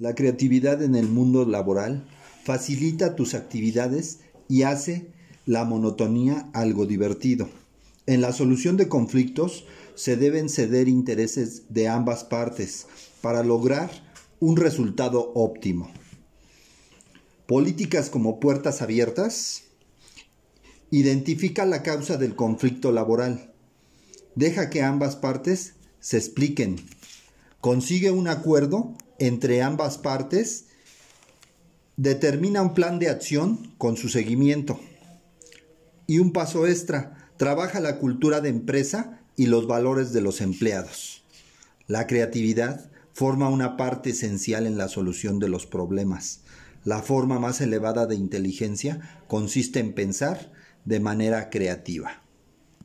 La creatividad en el mundo laboral facilita tus actividades y hace la monotonía algo divertido. En la solución de conflictos se deben ceder intereses de ambas partes para lograr un resultado óptimo. Políticas como puertas abiertas. Identifica la causa del conflicto laboral. Deja que ambas partes se expliquen. Consigue un acuerdo entre ambas partes. Determina un plan de acción con su seguimiento. Y un paso extra, trabaja la cultura de empresa y los valores de los empleados. La creatividad forma una parte esencial en la solución de los problemas. La forma más elevada de inteligencia consiste en pensar de manera creativa.